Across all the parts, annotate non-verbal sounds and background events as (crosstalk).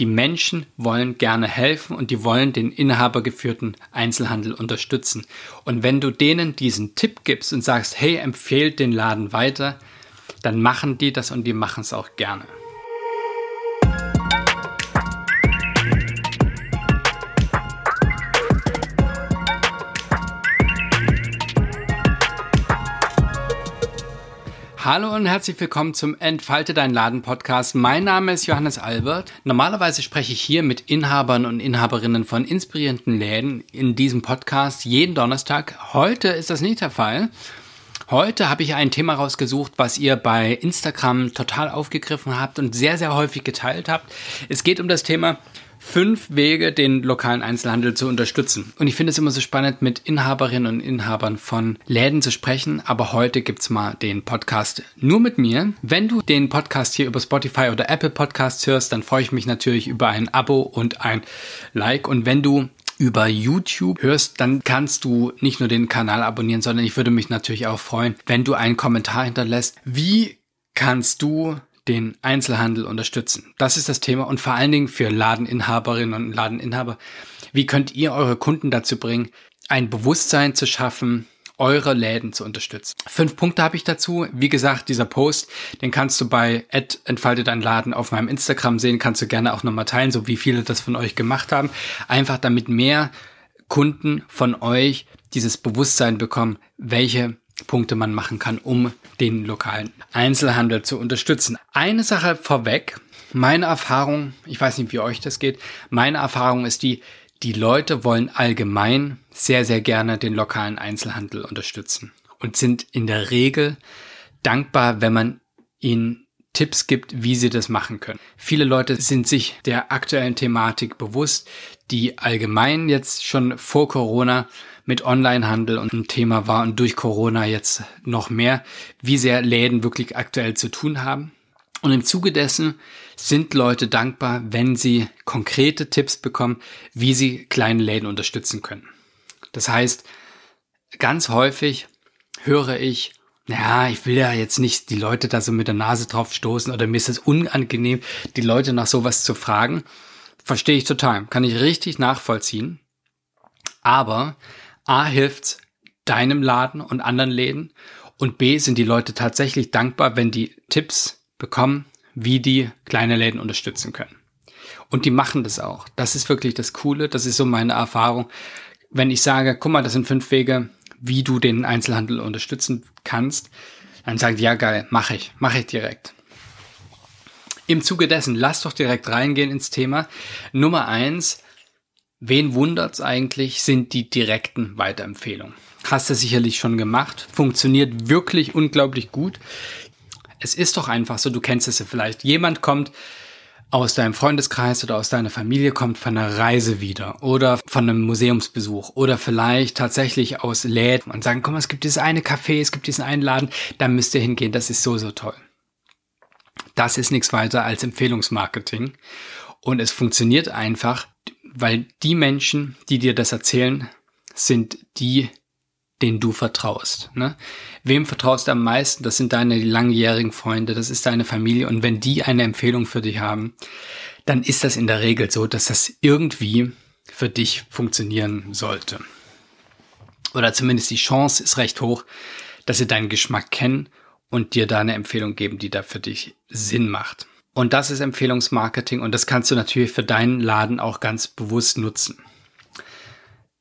Die Menschen wollen gerne helfen und die wollen den inhabergeführten Einzelhandel unterstützen. Und wenn du denen diesen Tipp gibst und sagst, hey, empfehlt den Laden weiter, dann machen die das und die machen es auch gerne. Hallo und herzlich willkommen zum Entfalte dein Laden Podcast. Mein Name ist Johannes Albert. Normalerweise spreche ich hier mit Inhabern und Inhaberinnen von inspirierenden Läden in diesem Podcast jeden Donnerstag. Heute ist das nicht der Fall. Heute habe ich ein Thema rausgesucht, was ihr bei Instagram total aufgegriffen habt und sehr, sehr häufig geteilt habt. Es geht um das Thema fünf Wege, den lokalen Einzelhandel zu unterstützen. Und ich finde es immer so spannend, mit Inhaberinnen und Inhabern von Läden zu sprechen. Aber heute gibt's mal den Podcast nur mit mir. Wenn du den Podcast hier über Spotify oder Apple Podcasts hörst, dann freue ich mich natürlich über ein Abo und ein Like. Und wenn du über YouTube hörst, dann kannst du nicht nur den Kanal abonnieren, sondern ich würde mich natürlich auch freuen, wenn du einen Kommentar hinterlässt. Wie kannst du den Einzelhandel unterstützen? Das ist das Thema und vor allen Dingen für Ladeninhaberinnen und Ladeninhaber. Wie könnt ihr eure Kunden dazu bringen, ein Bewusstsein zu schaffen, eure Läden zu unterstützen. Fünf Punkte habe ich dazu. Wie gesagt, dieser Post, den kannst du bei entfaltet dein Laden auf meinem Instagram sehen, kannst du gerne auch nochmal teilen, so wie viele das von euch gemacht haben. Einfach damit mehr Kunden von euch dieses Bewusstsein bekommen, welche Punkte man machen kann, um den lokalen Einzelhandel zu unterstützen. Eine Sache vorweg. Meine Erfahrung, ich weiß nicht, wie euch das geht, meine Erfahrung ist die, die Leute wollen allgemein sehr, sehr gerne den lokalen Einzelhandel unterstützen und sind in der Regel dankbar, wenn man ihnen Tipps gibt, wie sie das machen können. Viele Leute sind sich der aktuellen Thematik bewusst, die allgemein jetzt schon vor Corona mit Onlinehandel und ein Thema war und durch Corona jetzt noch mehr, wie sehr Läden wirklich aktuell zu tun haben. Und im Zuge dessen sind Leute dankbar, wenn sie konkrete Tipps bekommen, wie sie kleine Läden unterstützen können. Das heißt, ganz häufig höre ich, ja, ich will ja jetzt nicht die Leute da so mit der Nase drauf stoßen oder mir ist es unangenehm, die Leute nach sowas zu fragen. Verstehe ich total, kann ich richtig nachvollziehen. Aber A hilft's deinem Laden und anderen Läden und B sind die Leute tatsächlich dankbar, wenn die Tipps bekommen, wie die kleine Läden unterstützen können. Und die machen das auch. Das ist wirklich das Coole. Das ist so meine Erfahrung. Wenn ich sage, guck mal, das sind fünf Wege, wie du den Einzelhandel unterstützen kannst, dann sagen die, ja geil, mache ich, mache ich direkt. Im Zuge dessen, lass doch direkt reingehen ins Thema. Nummer eins, wen wundert's eigentlich, sind die direkten Weiterempfehlungen. Hast du sicherlich schon gemacht, funktioniert wirklich unglaublich gut. Es ist doch einfach so, du kennst es ja vielleicht. Jemand kommt aus deinem Freundeskreis oder aus deiner Familie kommt von einer Reise wieder oder von einem Museumsbesuch oder vielleicht tatsächlich aus Läden und sagen, komm, es gibt dieses eine Café, es gibt diesen einen Laden, da müsst ihr hingehen, das ist so, so toll. Das ist nichts weiter als Empfehlungsmarketing und es funktioniert einfach, weil die Menschen, die dir das erzählen, sind die, denen du vertraust. Ne? Wem vertraust du am meisten? Das sind deine langjährigen Freunde, das ist deine Familie. Und wenn die eine Empfehlung für dich haben, dann ist das in der Regel so, dass das irgendwie für dich funktionieren sollte. Oder zumindest die Chance ist recht hoch, dass sie deinen Geschmack kennen und dir da eine Empfehlung geben, die da für dich Sinn macht. Und das ist Empfehlungsmarketing und das kannst du natürlich für deinen Laden auch ganz bewusst nutzen.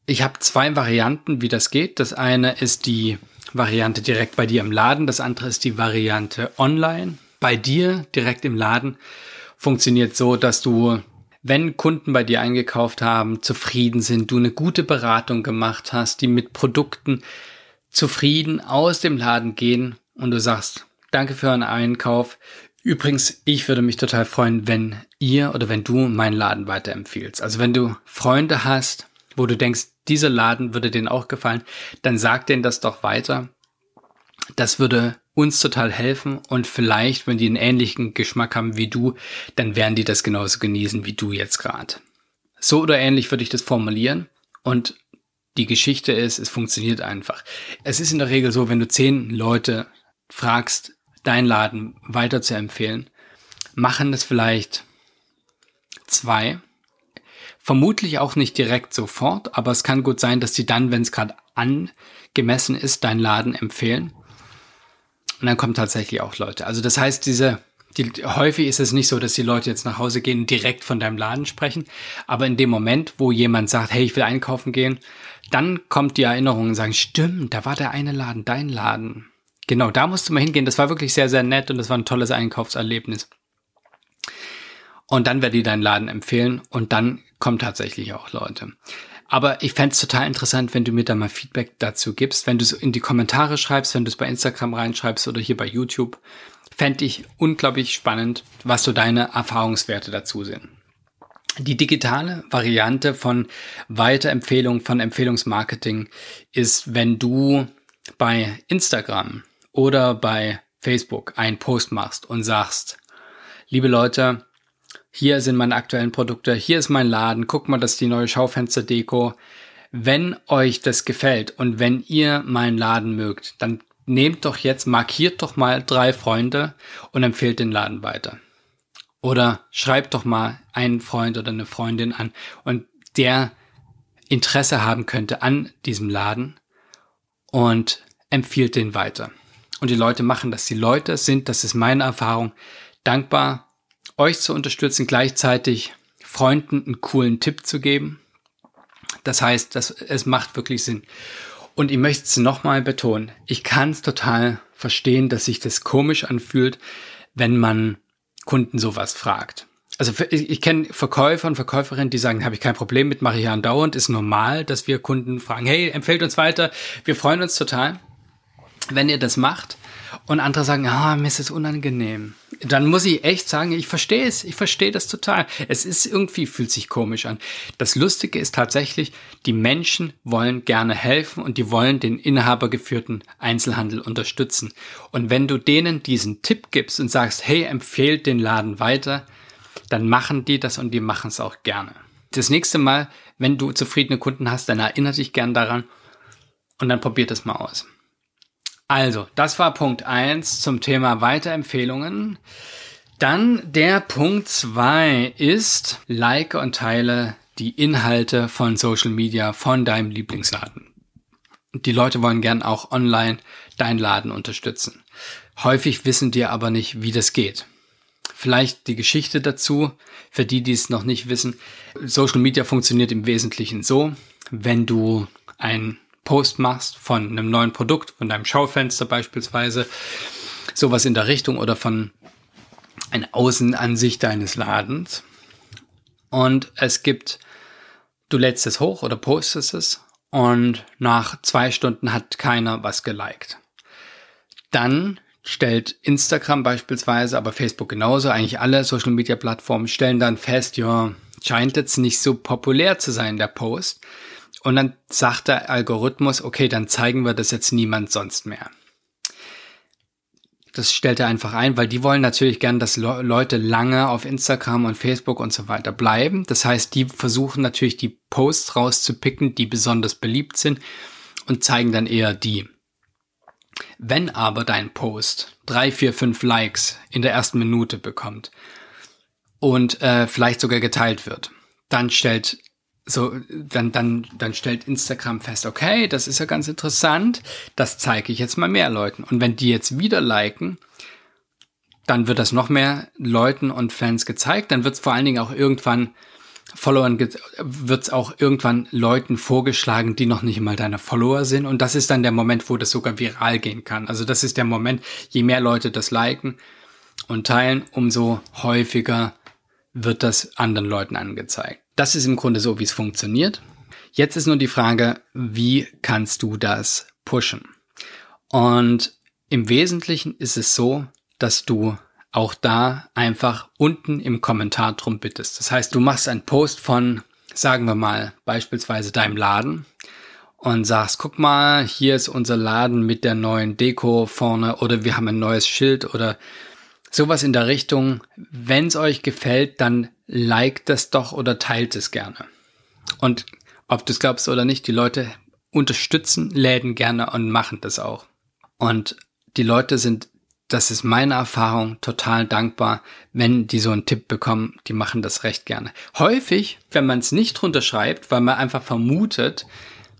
Ich habe zwei Varianten, wie das geht. Das eine ist die Variante direkt bei dir im Laden, das andere ist die Variante online. Bei dir direkt im Laden funktioniert so, dass du, wenn Kunden bei dir eingekauft haben, zufrieden sind, du eine gute Beratung gemacht hast, die mit Produkten zufrieden aus dem Laden gehen und du sagst, danke für euren Einkauf. Übrigens, ich würde mich total freuen, wenn ihr oder wenn du meinen Laden weiterempfiehlst. Also wenn du Freunde hast, wo du denkst, dieser Laden würde denen auch gefallen, dann sag denen das doch weiter. Das würde uns total helfen und vielleicht, wenn die einen ähnlichen Geschmack haben wie du, dann werden die das genauso genießen wie du jetzt gerade. So oder ähnlich würde ich das formulieren und die Geschichte ist, es funktioniert einfach. Es ist in der Regel so, wenn du zehn Leute fragst, deinen Laden weiter zu empfehlen, machen das vielleicht zwei. Vermutlich auch nicht direkt sofort, aber es kann gut sein, dass die dann, wenn es gerade angemessen ist, deinen Laden empfehlen. Und dann kommen tatsächlich auch Leute. Also das heißt, diese, die, häufig ist es nicht so, dass die Leute jetzt nach Hause gehen direkt von deinem Laden sprechen. Aber in dem Moment, wo jemand sagt, hey, ich will einkaufen gehen, dann kommt die Erinnerung und sagen, stimmt, da war der eine Laden, dein Laden. Genau, da musst du mal hingehen. Das war wirklich sehr, sehr nett und das war ein tolles Einkaufserlebnis. Und dann werde ich deinen Laden empfehlen und dann kommen tatsächlich auch Leute. Aber ich fände es total interessant, wenn du mir da mal Feedback dazu gibst, wenn du es in die Kommentare schreibst, wenn du es bei Instagram reinschreibst oder hier bei YouTube. Fände ich unglaublich spannend, was so deine Erfahrungswerte dazu sind. Die digitale Variante von Weiterempfehlung, von Empfehlungsmarketing ist, wenn du bei Instagram oder bei Facebook einen Post machst und sagst, liebe Leute, hier sind meine aktuellen Produkte, hier ist mein Laden, guck mal, das ist die neue Schaufensterdeko. Wenn euch das gefällt und wenn ihr meinen Laden mögt, dann nehmt doch jetzt, markiert doch mal drei Freunde und empfehlt den Laden weiter. Oder schreibt doch mal einen Freund oder eine Freundin an und der Interesse haben könnte an diesem Laden und empfiehlt den weiter. Und die Leute machen das. Die Leute sind, das ist meine Erfahrung, dankbar euch zu unterstützen, gleichzeitig Freunden einen coolen Tipp zu geben. Das heißt, dass es macht wirklich Sinn. Und ich möchte es nochmal betonen. Ich kann es total verstehen, dass sich das komisch anfühlt, wenn man Kunden sowas fragt. Also ich, ich kenne Verkäufer und Verkäuferinnen, die sagen, habe ich kein Problem mit, mache ich andauernd, ist normal, dass wir Kunden fragen, hey, empfehlt uns weiter, wir freuen uns total, wenn ihr das macht. Und andere sagen, ah, mir ist es unangenehm dann muss ich echt sagen, ich verstehe es, ich verstehe das total. Es ist irgendwie, fühlt sich komisch an. Das Lustige ist tatsächlich, die Menschen wollen gerne helfen und die wollen den inhabergeführten Einzelhandel unterstützen. Und wenn du denen diesen Tipp gibst und sagst, hey, empfehlt den Laden weiter, dann machen die das und die machen es auch gerne. Das nächste Mal, wenn du zufriedene Kunden hast, dann erinnere dich gern daran und dann probiert es mal aus. Also, das war Punkt eins zum Thema Weiterempfehlungen. Dann der Punkt zwei ist, like und teile die Inhalte von Social Media von deinem Lieblingsladen. Die Leute wollen gern auch online deinen Laden unterstützen. Häufig wissen die aber nicht, wie das geht. Vielleicht die Geschichte dazu, für die, die es noch nicht wissen. Social Media funktioniert im Wesentlichen so, wenn du ein Post machst von einem neuen Produkt, von deinem Schaufenster beispielsweise, sowas in der Richtung oder von einer Außenansicht deines Ladens. Und es gibt, du lädst es hoch oder postest es und nach zwei Stunden hat keiner was geliked. Dann stellt Instagram beispielsweise, aber Facebook genauso, eigentlich alle Social Media Plattformen stellen dann fest, ja, scheint jetzt nicht so populär zu sein, der Post. Und dann sagt der Algorithmus, okay, dann zeigen wir das jetzt niemand sonst mehr. Das stellt er einfach ein, weil die wollen natürlich gern, dass Leute lange auf Instagram und Facebook und so weiter bleiben. Das heißt, die versuchen natürlich die Posts rauszupicken, die besonders beliebt sind und zeigen dann eher die. Wenn aber dein Post drei, vier, fünf Likes in der ersten Minute bekommt und äh, vielleicht sogar geteilt wird, dann stellt so, dann, dann, dann stellt Instagram fest, okay, das ist ja ganz interessant, das zeige ich jetzt mal mehr Leuten. Und wenn die jetzt wieder liken, dann wird das noch mehr Leuten und Fans gezeigt, dann wird es vor allen Dingen auch irgendwann Followern, wird es auch irgendwann Leuten vorgeschlagen, die noch nicht mal deine Follower sind. Und das ist dann der Moment, wo das sogar viral gehen kann. Also das ist der Moment, je mehr Leute das liken und teilen, umso häufiger wird das anderen Leuten angezeigt. Das ist im Grunde so, wie es funktioniert. Jetzt ist nur die Frage, wie kannst du das pushen? Und im Wesentlichen ist es so, dass du auch da einfach unten im Kommentar drum bittest. Das heißt, du machst einen Post von, sagen wir mal, beispielsweise deinem Laden und sagst, guck mal, hier ist unser Laden mit der neuen Deko vorne oder wir haben ein neues Schild oder sowas in der Richtung. Wenn es euch gefällt, dann liked es doch oder teilt es gerne. Und ob du es glaubst oder nicht, die Leute unterstützen Läden gerne und machen das auch. Und die Leute sind das ist meine Erfahrung, total dankbar, wenn die so einen Tipp bekommen, die machen das recht gerne. Häufig, wenn man es nicht drunter schreibt, weil man einfach vermutet,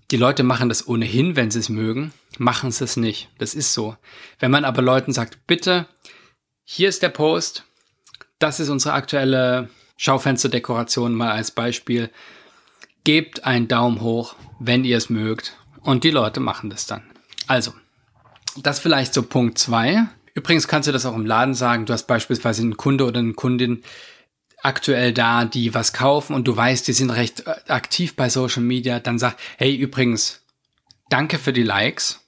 die Leute machen das ohnehin, wenn sie es mögen, machen sie es nicht. Das ist so. Wenn man aber Leuten sagt, bitte, hier ist der Post, das ist unsere aktuelle Schaufensterdekoration mal als Beispiel, gebt einen Daumen hoch, wenn ihr es mögt und die Leute machen das dann. Also, das vielleicht so Punkt zwei. Übrigens kannst du das auch im Laden sagen. Du hast beispielsweise einen Kunde oder eine Kundin aktuell da, die was kaufen und du weißt, die sind recht äh, aktiv bei Social Media. Dann sag, hey, übrigens, danke für die Likes,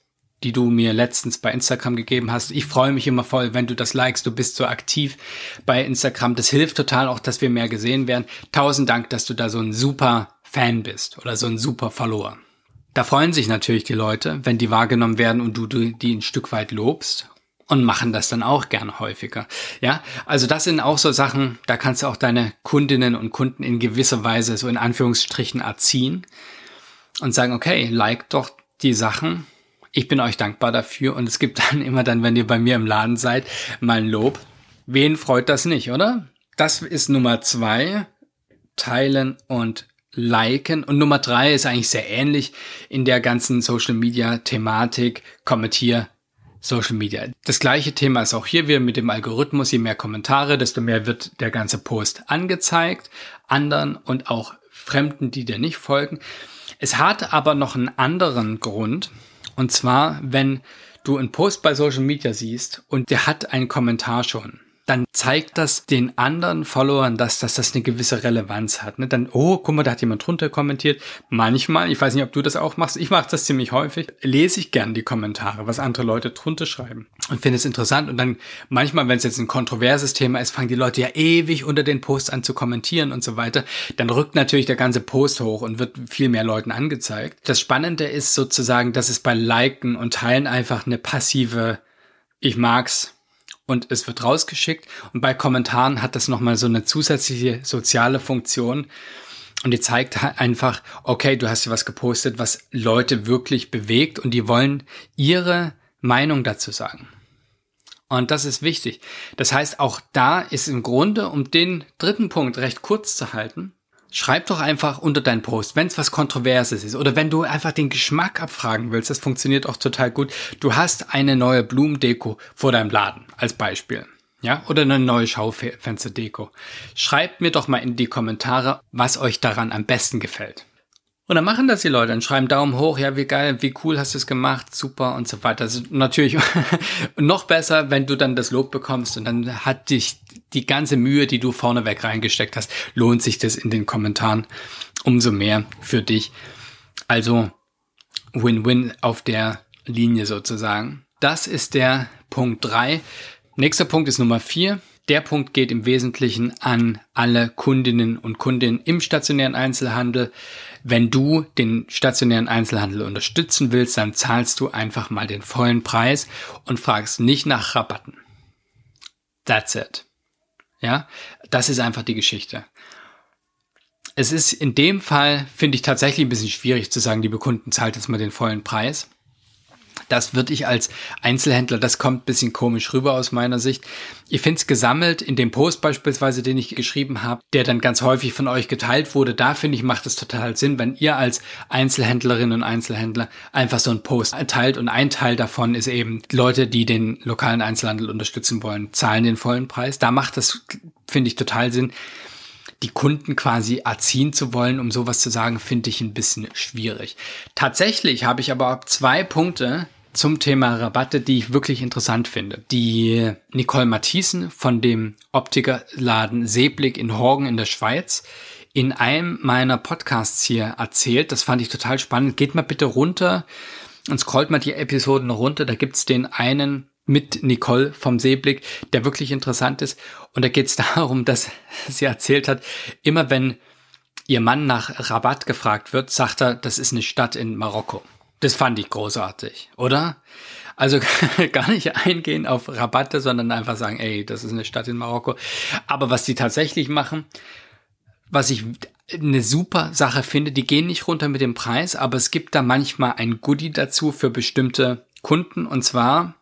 die du mir letztens bei Instagram gegeben hast. Ich freue mich immer voll, wenn du das likest. Du bist so aktiv bei Instagram. Das hilft total auch, dass wir mehr gesehen werden. Tausend Dank, dass du da so ein super Fan bist oder so ein super Follower. Da freuen sich natürlich die Leute, wenn die wahrgenommen werden und du die ein Stück weit lobst und machen das dann auch gerne häufiger. Ja, also das sind auch so Sachen, da kannst du auch deine Kundinnen und Kunden in gewisser Weise so in Anführungsstrichen erziehen und sagen, okay, like doch die Sachen. Ich bin euch dankbar dafür und es gibt (laughs) dann immer dann, wenn ihr bei mir im Laden seid, mal ein Lob. Wen freut das nicht, oder? Das ist Nummer zwei. Teilen und liken. Und Nummer drei ist eigentlich sehr ähnlich in der ganzen Social Media Thematik. Kommentier Social Media. Das gleiche Thema ist auch hier wieder mit dem Algorithmus. Je mehr Kommentare, desto mehr wird der ganze Post angezeigt. Anderen und auch Fremden, die dir nicht folgen. Es hat aber noch einen anderen Grund. Und zwar, wenn du einen Post bei Social Media siehst und der hat einen Kommentar schon dann zeigt das den anderen Followern, dass, dass das eine gewisse Relevanz hat. Ne? Dann, oh, guck mal, da hat jemand drunter kommentiert. Manchmal, ich weiß nicht, ob du das auch machst, ich mache das ziemlich häufig, lese ich gern die Kommentare, was andere Leute drunter schreiben und finde es interessant. Und dann manchmal, wenn es jetzt ein kontroverses Thema ist, fangen die Leute ja ewig unter den Post an zu kommentieren und so weiter. Dann rückt natürlich der ganze Post hoch und wird viel mehr Leuten angezeigt. Das Spannende ist sozusagen, dass es bei Liken und Teilen einfach eine passive ich mag's und es wird rausgeschickt. Und bei Kommentaren hat das nochmal so eine zusätzliche soziale Funktion. Und die zeigt einfach, okay, du hast dir was gepostet, was Leute wirklich bewegt und die wollen ihre Meinung dazu sagen. Und das ist wichtig. Das heißt, auch da ist im Grunde, um den dritten Punkt recht kurz zu halten, Schreib doch einfach unter deinen Post, wenn es was Kontroverses ist oder wenn du einfach den Geschmack abfragen willst, das funktioniert auch total gut. Du hast eine neue Blumendeko vor deinem Laden als Beispiel. Ja, oder eine neue Schaufensterdeko. Schreibt mir doch mal in die Kommentare, was euch daran am besten gefällt. Und dann machen das die Leute, dann schreiben Daumen hoch, ja, wie geil, wie cool hast du es gemacht, super und so weiter. Also natürlich (laughs) noch besser, wenn du dann das Lob bekommst und dann hat dich die ganze Mühe, die du vorneweg reingesteckt hast, lohnt sich das in den Kommentaren umso mehr für dich. Also Win-Win auf der Linie sozusagen. Das ist der Punkt drei. Nächster Punkt ist Nummer vier. Der Punkt geht im Wesentlichen an alle Kundinnen und Kunden im stationären Einzelhandel. Wenn du den stationären Einzelhandel unterstützen willst, dann zahlst du einfach mal den vollen Preis und fragst nicht nach Rabatten. That's it. Ja, das ist einfach die Geschichte. Es ist in dem Fall, finde ich tatsächlich ein bisschen schwierig zu sagen, liebe Kunden, zahlt jetzt mal den vollen Preis das würde ich als Einzelhändler, das kommt bisschen komisch rüber aus meiner Sicht. Ich finde es gesammelt in dem Post beispielsweise, den ich geschrieben habe, der dann ganz häufig von euch geteilt wurde. Da finde ich, macht es total Sinn, wenn ihr als Einzelhändlerinnen und Einzelhändler einfach so einen Post teilt und ein Teil davon ist eben Leute, die den lokalen Einzelhandel unterstützen wollen, zahlen den vollen Preis. Da macht das, finde ich, total Sinn die Kunden quasi erziehen zu wollen, um sowas zu sagen, finde ich ein bisschen schwierig. Tatsächlich habe ich aber zwei Punkte zum Thema Rabatte, die ich wirklich interessant finde. Die Nicole Mathiesen von dem Optikerladen Seeblick in Horgen in der Schweiz in einem meiner Podcasts hier erzählt. Das fand ich total spannend. Geht mal bitte runter und scrollt mal die Episoden runter. Da gibt's den einen mit Nicole vom Seeblick, der wirklich interessant ist. Und da geht es (laughs) darum, dass sie erzählt hat, immer wenn ihr Mann nach Rabat gefragt wird, sagt er, das ist eine Stadt in Marokko. Das fand ich großartig, oder? Also (laughs) gar nicht eingehen auf Rabatte, sondern einfach sagen, ey, das ist eine Stadt in Marokko. Aber was die tatsächlich machen, was ich eine super Sache finde, die gehen nicht runter mit dem Preis, aber es gibt da manchmal ein Goodie dazu für bestimmte Kunden und zwar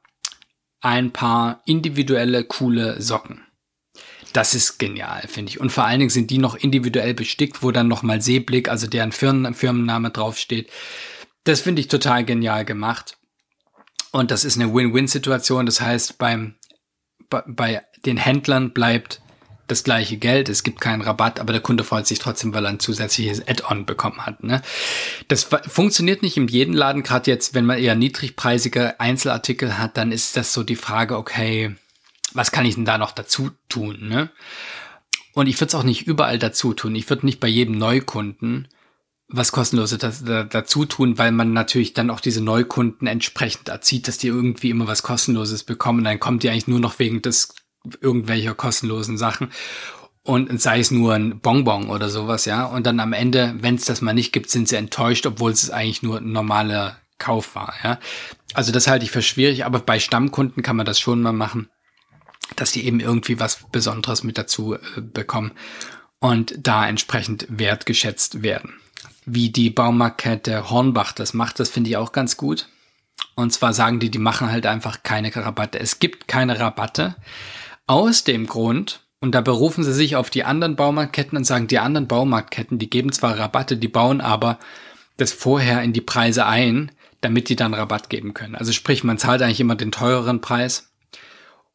ein paar individuelle, coole Socken. Das ist genial, finde ich. Und vor allen Dingen sind die noch individuell bestickt, wo dann nochmal Seeblick, also deren Firmen, Firmenname draufsteht. Das finde ich total genial gemacht. Und das ist eine Win-Win-Situation. Das heißt, beim, bei, den Händlern bleibt das gleiche Geld, es gibt keinen Rabatt, aber der Kunde freut sich trotzdem, weil er ein zusätzliches Add-on bekommen hat. Ne? Das funktioniert nicht in jedem Laden, gerade jetzt, wenn man eher niedrigpreisige Einzelartikel hat, dann ist das so die Frage, okay, was kann ich denn da noch dazu tun? Ne? Und ich würde es auch nicht überall dazu tun. Ich würde nicht bei jedem Neukunden was kostenloses dazu tun, weil man natürlich dann auch diese Neukunden entsprechend erzieht, dass die irgendwie immer was kostenloses bekommen. Dann kommt die eigentlich nur noch wegen des irgendwelcher kostenlosen Sachen und sei es nur ein Bonbon oder sowas, ja. Und dann am Ende, wenn es das mal nicht gibt, sind sie enttäuscht, obwohl es eigentlich nur ein normaler Kauf war, ja. Also das halte ich für schwierig, aber bei Stammkunden kann man das schon mal machen dass die eben irgendwie was Besonderes mit dazu äh, bekommen und da entsprechend wertgeschätzt werden. Wie die Baumarktkette Hornbach das macht, das finde ich auch ganz gut. Und zwar sagen die, die machen halt einfach keine Rabatte. Es gibt keine Rabatte. Aus dem Grund, und da berufen sie sich auf die anderen Baumarktketten und sagen, die anderen Baumarktketten, die geben zwar Rabatte, die bauen aber das vorher in die Preise ein, damit die dann Rabatt geben können. Also sprich, man zahlt eigentlich immer den teureren Preis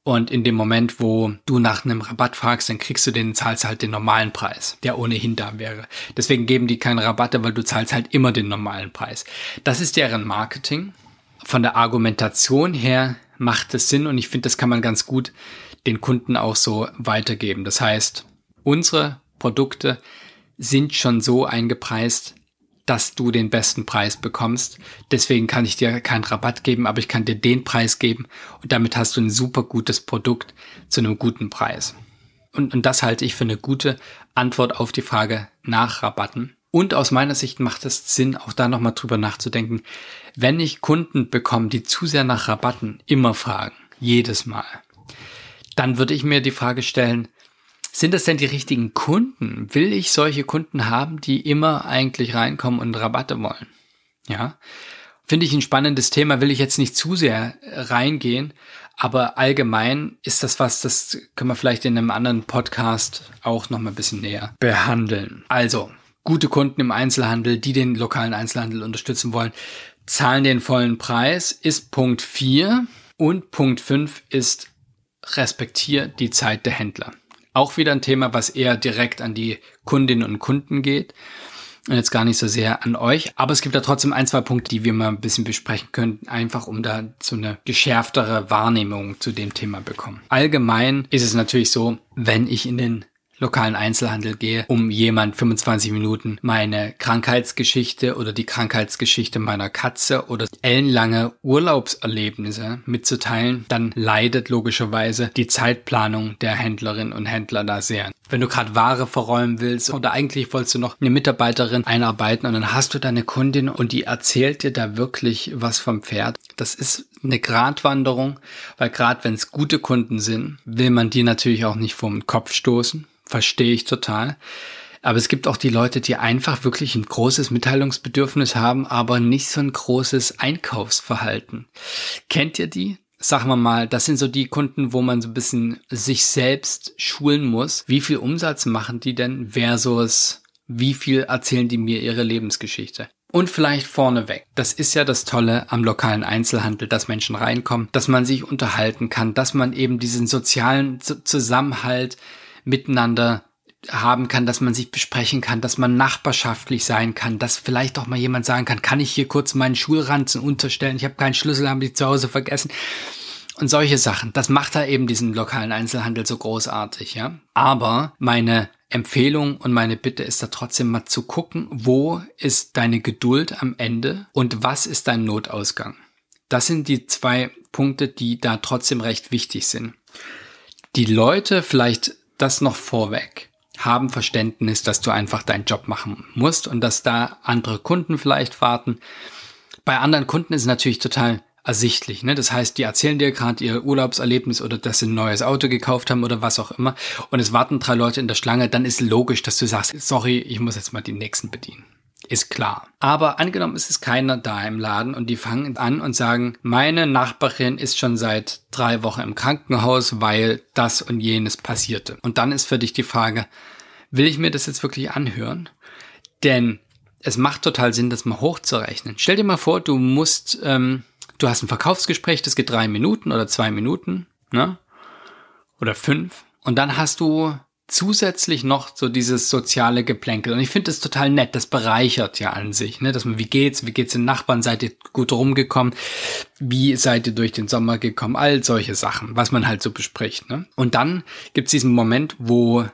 und in dem Moment, wo du nach einem Rabatt fragst, dann kriegst du den, zahlst halt den normalen Preis, der ohnehin da wäre. Deswegen geben die keine Rabatte, weil du zahlst halt immer den normalen Preis. Das ist deren Marketing. Von der Argumentation her macht es Sinn und ich finde, das kann man ganz gut den Kunden auch so weitergeben. Das heißt, unsere Produkte sind schon so eingepreist, dass du den besten Preis bekommst. Deswegen kann ich dir keinen Rabatt geben, aber ich kann dir den Preis geben und damit hast du ein super gutes Produkt zu einem guten Preis. Und, und das halte ich für eine gute Antwort auf die Frage nach Rabatten. Und aus meiner Sicht macht es Sinn, auch da nochmal drüber nachzudenken, wenn ich Kunden bekomme, die zu sehr nach Rabatten immer fragen, jedes Mal, dann würde ich mir die Frage stellen, sind das denn die richtigen Kunden? Will ich solche Kunden haben, die immer eigentlich reinkommen und Rabatte wollen? Ja. Finde ich ein spannendes Thema, will ich jetzt nicht zu sehr reingehen, aber allgemein ist das was, das können wir vielleicht in einem anderen Podcast auch noch mal ein bisschen näher behandeln. Also, gute Kunden im Einzelhandel, die den lokalen Einzelhandel unterstützen wollen, zahlen den vollen Preis, ist Punkt 4 und Punkt 5 ist respektier die Zeit der Händler. Auch wieder ein Thema, was eher direkt an die Kundinnen und Kunden geht und jetzt gar nicht so sehr an euch. Aber es gibt da trotzdem ein, zwei Punkte, die wir mal ein bisschen besprechen könnten, einfach um da so eine geschärftere Wahrnehmung zu dem Thema bekommen. Allgemein ist es natürlich so, wenn ich in den lokalen Einzelhandel gehe, um jemand 25 Minuten meine Krankheitsgeschichte oder die Krankheitsgeschichte meiner Katze oder ellenlange Urlaubserlebnisse mitzuteilen, dann leidet logischerweise die Zeitplanung der Händlerinnen und Händler da sehr. Wenn du gerade Ware verräumen willst oder eigentlich wolltest du noch eine Mitarbeiterin einarbeiten und dann hast du deine Kundin und die erzählt dir da wirklich was vom Pferd. Das ist eine Gratwanderung, weil gerade wenn es gute Kunden sind, will man die natürlich auch nicht vom Kopf stoßen verstehe ich total. Aber es gibt auch die Leute, die einfach wirklich ein großes Mitteilungsbedürfnis haben, aber nicht so ein großes Einkaufsverhalten. Kennt ihr die? Sagen wir mal, das sind so die Kunden, wo man so ein bisschen sich selbst schulen muss. Wie viel Umsatz machen die denn versus wie viel erzählen die mir ihre Lebensgeschichte? Und vielleicht vorneweg. Das ist ja das Tolle am lokalen Einzelhandel, dass Menschen reinkommen, dass man sich unterhalten kann, dass man eben diesen sozialen Zusammenhalt miteinander haben kann, dass man sich besprechen kann, dass man nachbarschaftlich sein kann, dass vielleicht auch mal jemand sagen kann, kann ich hier kurz meinen Schulranzen unterstellen, ich habe keinen Schlüssel, habe ich zu Hause vergessen. Und solche Sachen, das macht da eben diesen lokalen Einzelhandel so großartig, ja. Aber meine Empfehlung und meine Bitte ist da trotzdem mal zu gucken, wo ist deine Geduld am Ende und was ist dein Notausgang. Das sind die zwei Punkte, die da trotzdem recht wichtig sind. Die Leute vielleicht das noch vorweg. Haben Verständnis, dass du einfach deinen Job machen musst und dass da andere Kunden vielleicht warten. Bei anderen Kunden ist natürlich total ersichtlich. Ne? Das heißt, die erzählen dir gerade ihr Urlaubserlebnis oder dass sie ein neues Auto gekauft haben oder was auch immer. Und es warten drei Leute in der Schlange. Dann ist logisch, dass du sagst, sorry, ich muss jetzt mal die nächsten bedienen. Ist klar. Aber angenommen, es ist keiner da im Laden und die fangen an und sagen, meine Nachbarin ist schon seit drei Wochen im Krankenhaus, weil das und jenes passierte. Und dann ist für dich die Frage, will ich mir das jetzt wirklich anhören? Denn es macht total Sinn, das mal hochzurechnen. Stell dir mal vor, du musst, ähm, du hast ein Verkaufsgespräch, das geht drei Minuten oder zwei Minuten, ne? Oder fünf. Und dann hast du zusätzlich noch so dieses soziale Geplänkel. Und ich finde das total nett. Das bereichert ja an sich, ne? Dass man, wie geht's? Wie geht's den Nachbarn? Seid ihr gut rumgekommen? Wie seid ihr durch den Sommer gekommen? All solche Sachen, was man halt so bespricht, ne? Und dann gibt's diesen Moment, wo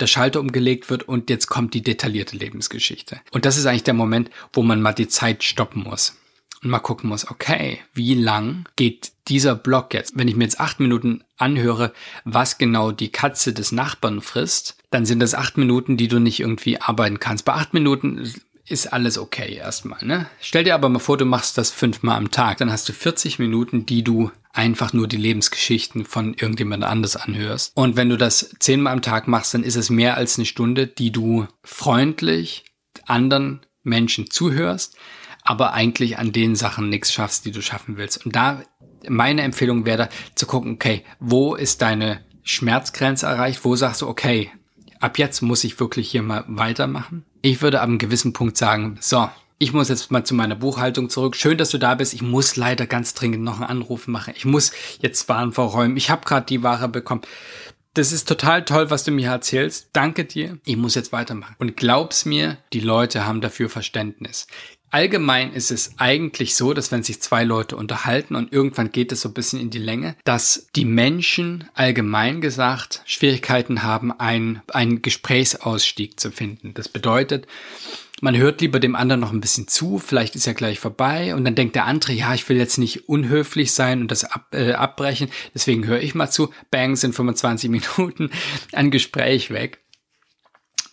der Schalter umgelegt wird und jetzt kommt die detaillierte Lebensgeschichte. Und das ist eigentlich der Moment, wo man mal die Zeit stoppen muss und mal gucken muss, okay, wie lang geht dieser Block jetzt? Wenn ich mir jetzt acht Minuten anhöre, was genau die Katze des Nachbarn frisst, dann sind das acht Minuten, die du nicht irgendwie arbeiten kannst. Bei acht Minuten ist alles okay erstmal. Ne? Stell dir aber mal vor, du machst das fünfmal am Tag, dann hast du 40 Minuten, die du einfach nur die Lebensgeschichten von irgendjemand anders anhörst. Und wenn du das zehnmal am Tag machst, dann ist es mehr als eine Stunde, die du freundlich anderen Menschen zuhörst, aber eigentlich an den Sachen nichts schaffst, die du schaffen willst. Und da meine Empfehlung wäre zu gucken, okay, wo ist deine Schmerzgrenze erreicht? Wo sagst du, okay, ab jetzt muss ich wirklich hier mal weitermachen? Ich würde ab einem gewissen Punkt sagen, so, ich muss jetzt mal zu meiner Buchhaltung zurück. Schön, dass du da bist. Ich muss leider ganz dringend noch einen Anruf machen. Ich muss jetzt Waren verräumen. Ich habe gerade die Ware bekommen. Das ist total toll, was du mir erzählst. Danke dir. Ich muss jetzt weitermachen. Und glaub's mir, die Leute haben dafür Verständnis. Allgemein ist es eigentlich so, dass wenn sich zwei Leute unterhalten und irgendwann geht es so ein bisschen in die Länge, dass die Menschen allgemein gesagt Schwierigkeiten haben, einen, einen Gesprächsausstieg zu finden. Das bedeutet, man hört lieber dem anderen noch ein bisschen zu, vielleicht ist er gleich vorbei und dann denkt der andere, ja, ich will jetzt nicht unhöflich sein und das ab, äh, abbrechen, deswegen höre ich mal zu. Bang, sind 25 (laughs) Minuten ein Gespräch weg.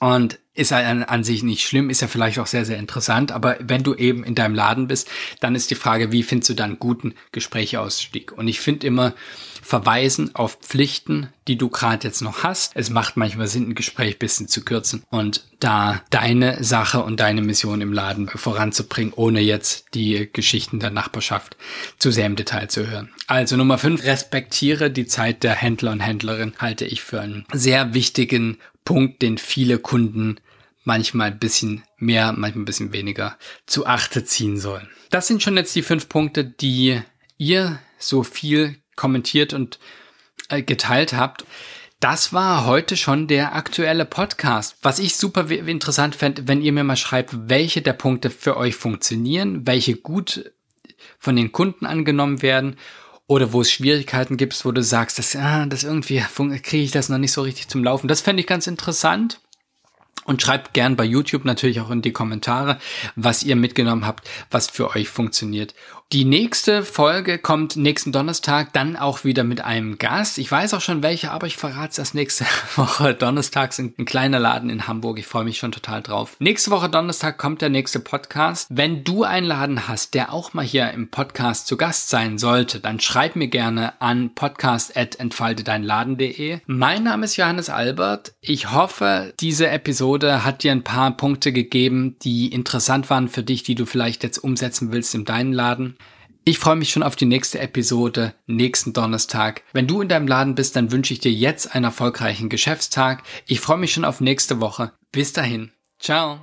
Und ist an, an, sich nicht schlimm, ist ja vielleicht auch sehr, sehr interessant. Aber wenn du eben in deinem Laden bist, dann ist die Frage, wie findest du dann guten Gesprächausstieg? Und ich finde immer, verweisen auf Pflichten, die du gerade jetzt noch hast. Es macht manchmal Sinn, ein Gespräch bisschen zu kürzen und da deine Sache und deine Mission im Laden voranzubringen, ohne jetzt die Geschichten der Nachbarschaft zu sehr im Detail zu hören. Also Nummer fünf: respektiere die Zeit der Händler und Händlerin, halte ich für einen sehr wichtigen Punkt, den viele Kunden manchmal ein bisschen mehr, manchmal ein bisschen weniger zu achte ziehen sollen. Das sind schon jetzt die fünf Punkte, die ihr so viel kommentiert und äh, geteilt habt. Das war heute schon der aktuelle Podcast. Was ich super interessant fände, wenn ihr mir mal schreibt, welche der Punkte für euch funktionieren, welche gut von den Kunden angenommen werden oder wo es Schwierigkeiten gibt, wo du sagst, das, ah, das irgendwie kriege ich das noch nicht so richtig zum Laufen. Das fände ich ganz interessant. Und schreibt gern bei YouTube natürlich auch in die Kommentare, was ihr mitgenommen habt, was für euch funktioniert. Die nächste Folge kommt nächsten Donnerstag, dann auch wieder mit einem Gast. Ich weiß auch schon welche, aber ich verrate es erst nächste (laughs) Woche. Donnerstags in ein kleiner Laden in Hamburg. Ich freue mich schon total drauf. Nächste Woche Donnerstag kommt der nächste Podcast. Wenn du einen Laden hast, der auch mal hier im Podcast zu Gast sein sollte, dann schreib mir gerne an podcast.entfaltedeinladen.de. Mein Name ist Johannes Albert. Ich hoffe, diese Episode hat dir ein paar Punkte gegeben, die interessant waren für dich, die du vielleicht jetzt umsetzen willst in deinen Laden. Ich freue mich schon auf die nächste Episode nächsten Donnerstag. Wenn du in deinem Laden bist, dann wünsche ich dir jetzt einen erfolgreichen Geschäftstag. Ich freue mich schon auf nächste Woche. Bis dahin. Ciao.